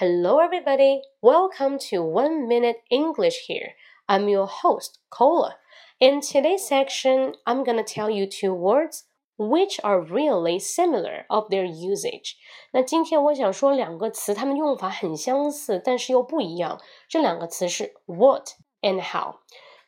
Hello, everybody. Welcome to One Minute English here. I'm your host, Cola. In today's section, I'm going to tell you two words which are really similar of their usage. 那今天我想说两个词，它们用法很相似，但是又不一样。这两个词是 what and how。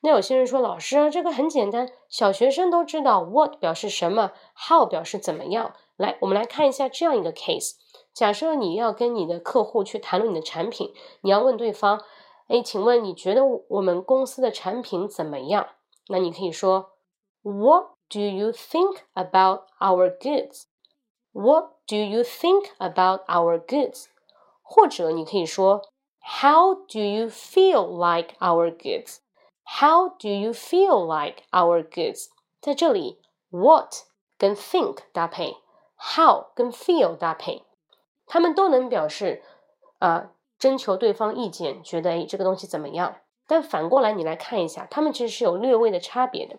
那有些人说，老师啊，这个很简单，小学生都知道 what 表示什么，how 表示怎么样。来，我们来看一下这样一个 case。假设你要跟你的客户去谈论你的产品，你要问对方：“哎，请问你觉得我们公司的产品怎么样？”那你可以说：“What do you think about our goods? What do you think about our goods？” 或者你可以说：“How do you feel like our goods? How do you feel like our goods？” 在这里，what 跟 think 搭配，how 跟 feel 搭配。他们都能表示，啊，征求对方意见，觉得哎这个东西怎么样？但反过来你来看一下，他们其实是有略微的差别的。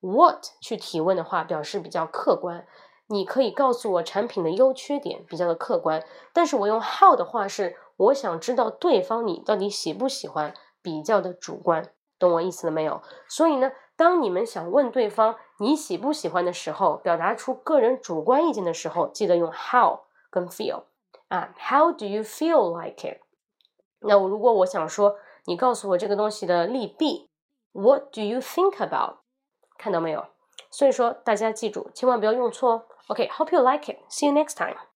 What 去提问的话，表示比较客观，你可以告诉我产品的优缺点，比较的客观。但是我用 How 的话，是我想知道对方你到底喜不喜欢，比较的主观，懂我意思了没有？所以呢，当你们想问对方你喜不喜欢的时候，表达出个人主观意见的时候，记得用 How 跟 Feel。啊，How do you feel like it？那我如果我想说，你告诉我这个东西的利弊，What do you think about？看到没有？所以说大家记住，千万不要用错哦。OK，Hope you like it. See you next time.